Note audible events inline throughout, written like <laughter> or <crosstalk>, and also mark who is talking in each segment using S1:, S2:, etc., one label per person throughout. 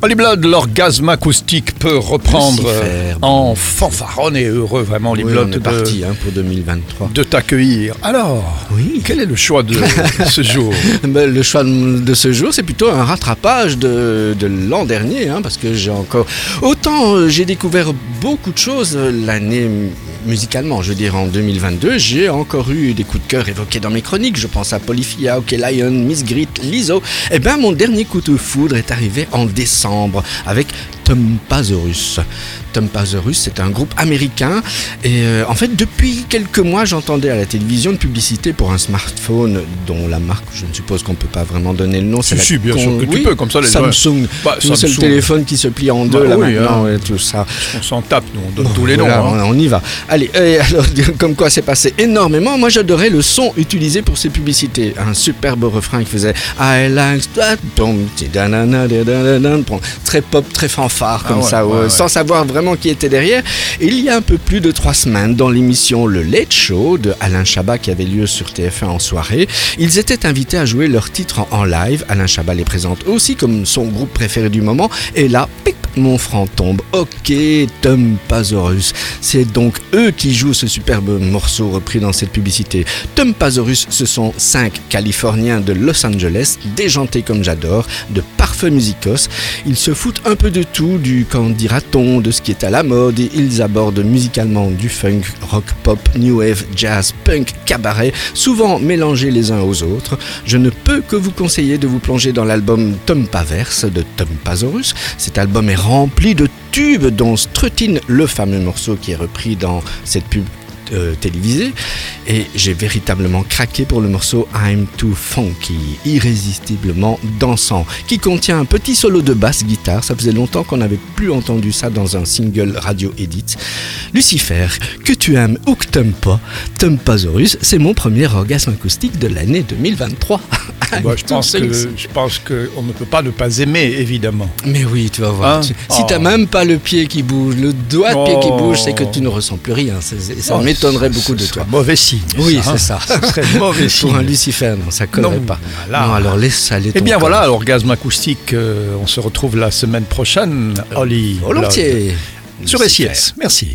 S1: Holy Blood, l'orgasme acoustique peut reprendre
S2: Lucifer,
S1: en fanfaronne et heureux vraiment
S2: Oui,
S1: Blood
S2: on est
S1: de,
S2: parti hein, pour 2023.
S1: de t'accueillir. Alors,
S2: Oui.
S1: quel est le choix de <laughs> ce jour
S2: Ben, le choix de ce jour, c'est plutôt un rattrapage de, de l'an dernier, hein, parce que j'ai encore... Autant euh, j'ai découvert beaucoup de choses euh, l'année musicalement, je veux dire en 2022, j'ai encore eu des coups de cœur évoqués dans mes chroniques, je pense à Polyphia, OK Lion, Miss Grit, Lizzo. Eh ben mon dernier coup de foudre est arrivé en décembre avec Tom Pazorus. Tom Pazorus, c'est un groupe américain et euh, en fait depuis quelques mois j'entendais à la télévision une publicité pour un smartphone dont la marque, je ne suppose qu'on peut pas vraiment donner le nom.
S1: Si, si, bien sûr que tu peux, comme ça, les gens-
S2: Samsung.
S1: Bah,
S2: c'est le téléphone qui se plie en deux
S1: Bah
S2: là
S1: oui,
S2: maintenant
S1: hein.
S2: et tout ça.
S1: On s'en tape, nous, on donne tous les noms. Hein.
S2: on, y va. Allez, alors, <laughs> comme quoi c'est passé énormément. Moi, j'adorais le son utilisé pour ces publicités. Un superbe refrain qui faisait I like that, boom, ti, da, na, na, da, da, da, da. Bon, très pop, très fanfare comme
S1: Ah ouais,
S2: ça,
S1: ouais,
S2: ouais,
S1: ouais.
S2: sans savoir vraiment qui était derrière. Et il y a un peu plus de trois semaines, dans l'émission Le Late Show de Alain Chabat qui avait lieu sur TF1 en soirée, ils étaient invités à jouer leur titre en, en live. Alain Chabat les présente aussi comme son groupe préféré du moment. Et là, pic, mon franc tombe. Ok, Tom Pazorus. C'est donc eux qui jouent ce superbe morceau repris dans cette publicité. Tom Pazorus, ce sont cinq Californiens de Los Angeles, déjantés comme j'adore, de parfaits musicos. Ils se foutent un peu de tout, du qu'en dira-t-on, de ce qui est à la mode, ils abordent musicalement du funk, rock, pop, new wave, jazz, punk, cabaret, souvent mélangés les uns aux autres. Je ne peux que vous conseiller de vous plonger dans l'album Tom Paverse de Tom Pazorus. Cet album est rempli de tubes dont Strutin, le fameux morceau qui est repris dans cette pub euh, télévisée. Et j'ai véritablement craqué pour le morceau I'm Too Funky, irrésistiblement dansant, qui contient un petit solo de basse guitare. Ça faisait longtemps qu'on n'avait plus entendu ça dans un single radio edit. Lucifer, que tu aimes ou que t'aimes pas, Tom Pazorus, c'est mon premier orgasme acoustique de l'année 2023.
S1: Bah, <laughs> je, pense que, je pense qu'on ne peut pas ne pas aimer, évidemment.
S2: Mais oui, tu vas voir.
S1: Hein
S2: Tu-
S1: Oh.
S2: Si t'as même pas le pied qui bouge, le doigt de pied qui bouge, c'est que tu ne ressens plus rien. C'est- Ça m'étonnerait beaucoup de toi.
S1: mauvais signe.
S2: Oui,
S1: ça, hein.
S2: c'est ça.
S1: Ce serait <laughs> mauvais signe.
S2: Pour un Lucifer, non, ça collerait
S1: Non,
S2: pas. Non, alors laisse aller
S1: Eh bien voilà, l'orgasme acoustique, euh, on se retrouve la semaine prochaine, Holly. Blood,
S2: Volontiers.
S1: Sur. SIS. Merci.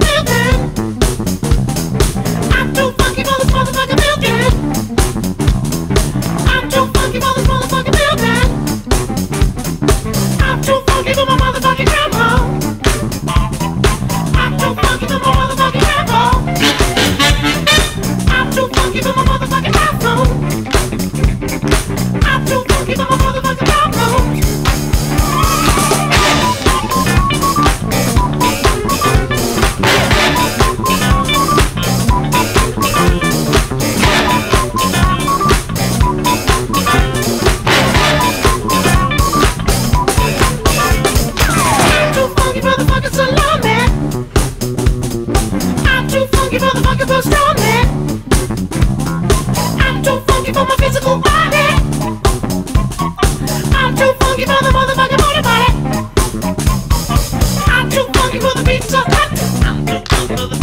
S3: Mountain. For my physical body. I'm too funky for the motherfucking body. I'm too funky for the pizza hut. I'm too funky for the